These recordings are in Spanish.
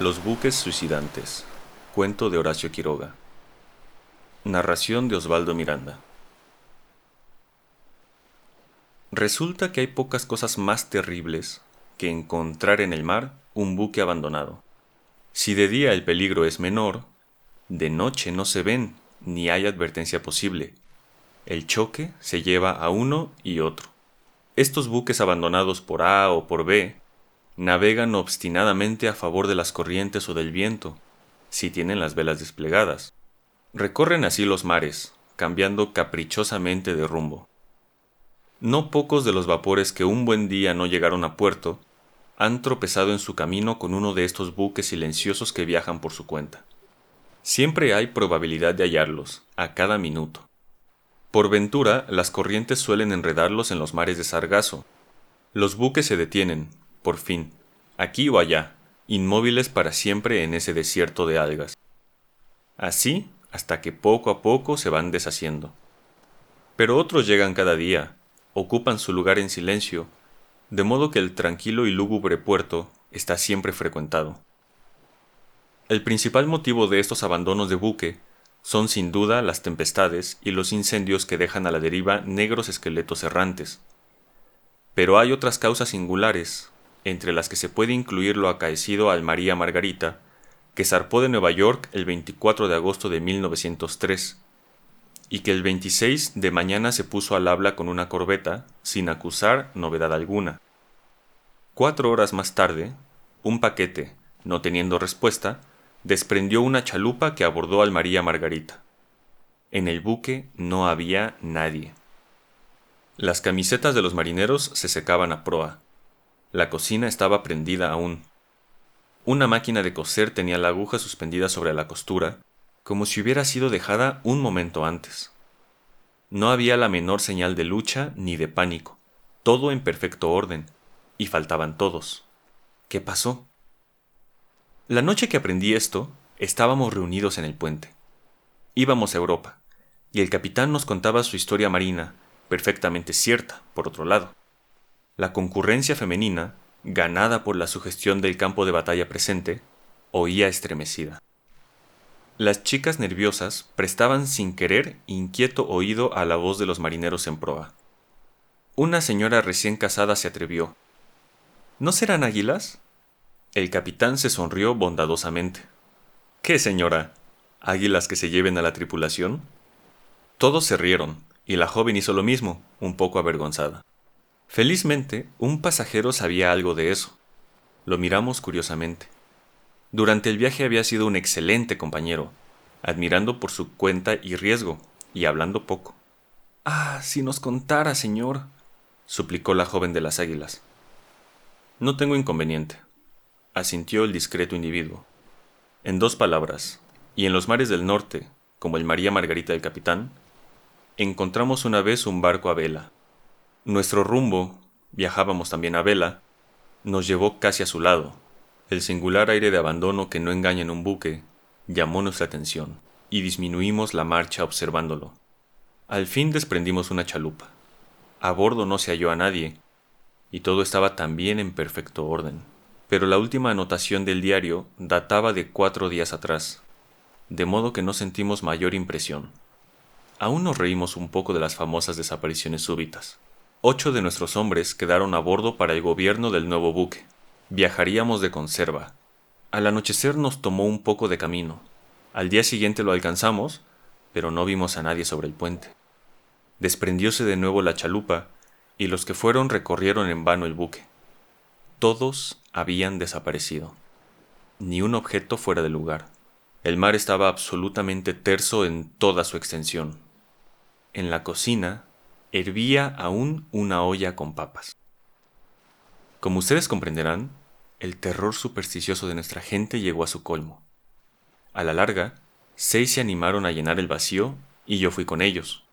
Los buques suicidantes. Cuento de Horacio Quiroga. Narración de Osvaldo Miranda. Resulta que hay pocas cosas más terribles que encontrar en el mar un buque abandonado. Si de día el peligro es menor, de noche no se ven ni hay advertencia posible. El choque se lleva a uno y otro. Estos buques abandonados por A o por B navegan obstinadamente a favor de las corrientes o del viento, si tienen las velas desplegadas. Recorren así los mares, cambiando caprichosamente de rumbo. No pocos de los vapores que un buen día no llegaron a puerto han tropezado en su camino con uno de estos buques silenciosos que viajan por su cuenta. Siempre hay probabilidad de hallarlos, a cada minuto. Por ventura, las corrientes suelen enredarlos en los mares de sargazo. Los buques se detienen, por fin, aquí o allá, inmóviles para siempre en ese desierto de algas. Así hasta que poco a poco se van deshaciendo. Pero otros llegan cada día, ocupan su lugar en silencio, de modo que el tranquilo y lúgubre puerto está siempre frecuentado. El principal motivo de estos abandonos de buque son sin duda las tempestades y los incendios que dejan a la deriva negros esqueletos errantes. Pero hay otras causas singulares, entre las que se puede incluir lo acaecido al María Margarita, que zarpó de Nueva York el 24 de agosto de 1903, y que el 26 de mañana se puso al habla con una corbeta, sin acusar novedad alguna. Cuatro horas más tarde, un paquete, no teniendo respuesta, desprendió una chalupa que abordó al María Margarita. En el buque no había nadie. Las camisetas de los marineros se secaban a proa, la cocina estaba prendida aún. Una máquina de coser tenía la aguja suspendida sobre la costura, como si hubiera sido dejada un momento antes. No había la menor señal de lucha ni de pánico, todo en perfecto orden, y faltaban todos. ¿Qué pasó? La noche que aprendí esto, estábamos reunidos en el puente. Íbamos a Europa, y el capitán nos contaba su historia marina, perfectamente cierta, por otro lado. La concurrencia femenina, ganada por la sugestión del campo de batalla presente, oía estremecida. Las chicas nerviosas prestaban sin querer inquieto oído a la voz de los marineros en proa. Una señora recién casada se atrevió. ¿No serán águilas? El capitán se sonrió bondadosamente. ¿Qué, señora? ¿Águilas que se lleven a la tripulación? Todos se rieron, y la joven hizo lo mismo, un poco avergonzada. Felizmente, un pasajero sabía algo de eso. Lo miramos curiosamente. Durante el viaje había sido un excelente compañero, admirando por su cuenta y riesgo, y hablando poco. Ah, si nos contara, señor, suplicó la joven de las águilas. No tengo inconveniente, asintió el discreto individuo. En dos palabras, y en los mares del norte, como el María Margarita del Capitán, encontramos una vez un barco a vela, nuestro rumbo, viajábamos también a vela, nos llevó casi a su lado. El singular aire de abandono que no engaña en un buque llamó nuestra atención, y disminuimos la marcha observándolo. Al fin desprendimos una chalupa. A bordo no se halló a nadie, y todo estaba también en perfecto orden. Pero la última anotación del diario databa de cuatro días atrás, de modo que no sentimos mayor impresión. Aún nos reímos un poco de las famosas desapariciones súbitas. Ocho de nuestros hombres quedaron a bordo para el gobierno del nuevo buque. Viajaríamos de conserva. Al anochecer nos tomó un poco de camino. Al día siguiente lo alcanzamos, pero no vimos a nadie sobre el puente. Desprendióse de nuevo la chalupa, y los que fueron recorrieron en vano el buque. Todos habían desaparecido. Ni un objeto fuera de lugar. El mar estaba absolutamente terso en toda su extensión. En la cocina hervía aún una olla con papas. Como ustedes comprenderán, el terror supersticioso de nuestra gente llegó a su colmo. A la larga, seis se animaron a llenar el vacío y yo fui con ellos.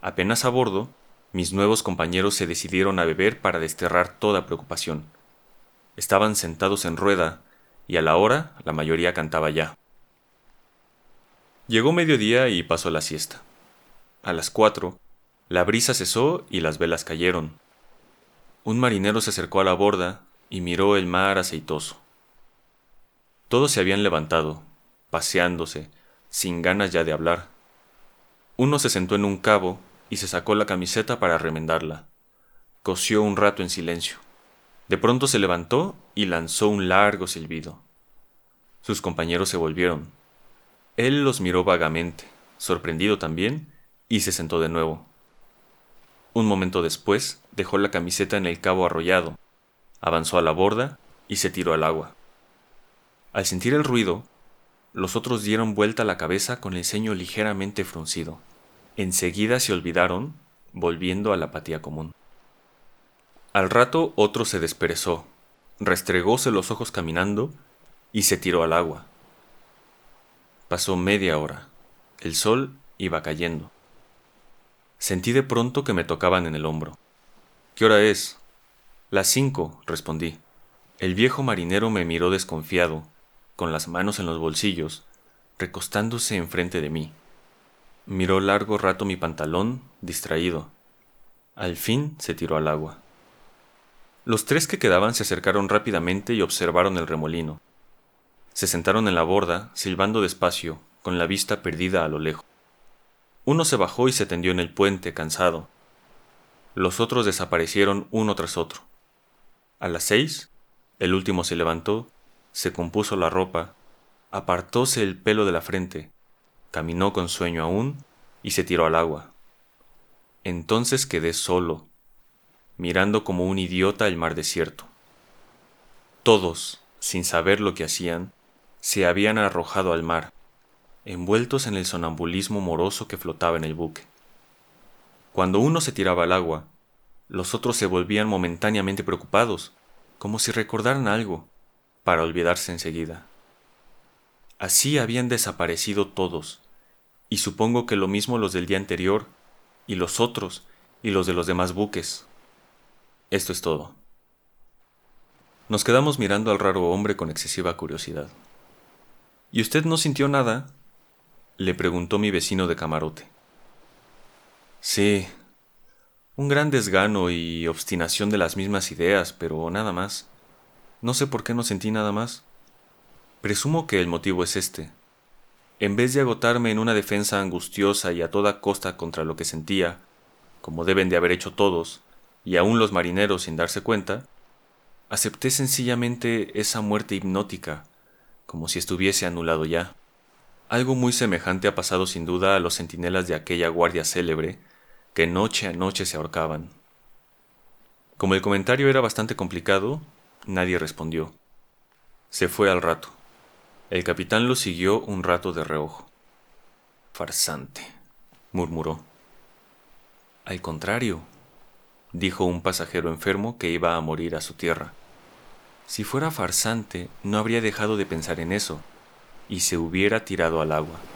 Apenas a bordo, mis nuevos compañeros se decidieron a beber para desterrar toda preocupación. Estaban sentados en rueda y a la hora la mayoría cantaba ya. Llegó mediodía y pasó la siesta. A las cuatro, la brisa cesó y las velas cayeron. Un marinero se acercó a la borda y miró el mar aceitoso. Todos se habían levantado, paseándose, sin ganas ya de hablar. Uno se sentó en un cabo y se sacó la camiseta para remendarla. Cosió un rato en silencio. De pronto se levantó y lanzó un largo silbido. Sus compañeros se volvieron. Él los miró vagamente, sorprendido también, y se sentó de nuevo. Un momento después dejó la camiseta en el cabo arrollado, avanzó a la borda y se tiró al agua. Al sentir el ruido, los otros dieron vuelta la cabeza con el ceño ligeramente fruncido. Enseguida se olvidaron, volviendo a la apatía común. Al rato otro se desperezó, restregóse los ojos caminando y se tiró al agua. Pasó media hora. El sol iba cayendo. Sentí de pronto que me tocaban en el hombro. ¿Qué hora es? Las cinco, respondí. El viejo marinero me miró desconfiado, con las manos en los bolsillos, recostándose enfrente de mí. Miró largo rato mi pantalón, distraído. Al fin se tiró al agua. Los tres que quedaban se acercaron rápidamente y observaron el remolino. Se sentaron en la borda, silbando despacio, con la vista perdida a lo lejos. Uno se bajó y se tendió en el puente, cansado. Los otros desaparecieron uno tras otro. A las seis, el último se levantó, se compuso la ropa, apartóse el pelo de la frente, caminó con sueño aún y se tiró al agua. Entonces quedé solo, mirando como un idiota el mar desierto. Todos, sin saber lo que hacían, se habían arrojado al mar, envueltos en el sonambulismo moroso que flotaba en el buque. Cuando uno se tiraba al agua, los otros se volvían momentáneamente preocupados, como si recordaran algo, para olvidarse enseguida. Así habían desaparecido todos, y supongo que lo mismo los del día anterior, y los otros, y los de los demás buques. Esto es todo. Nos quedamos mirando al raro hombre con excesiva curiosidad. ¿Y usted no sintió nada? Le preguntó mi vecino de camarote. Sí, un gran desgano y obstinación de las mismas ideas, pero nada más. No sé por qué no sentí nada más. Presumo que el motivo es este. En vez de agotarme en una defensa angustiosa y a toda costa contra lo que sentía, como deben de haber hecho todos, y aún los marineros sin darse cuenta, acepté sencillamente esa muerte hipnótica, como si estuviese anulado ya. Algo muy semejante ha pasado sin duda a los centinelas de aquella guardia célebre que noche a noche se ahorcaban. Como el comentario era bastante complicado, nadie respondió. Se fue al rato. El capitán lo siguió un rato de reojo. Farsante, murmuró. Al contrario, dijo un pasajero enfermo que iba a morir a su tierra. Si fuera farsante, no habría dejado de pensar en eso, y se hubiera tirado al agua.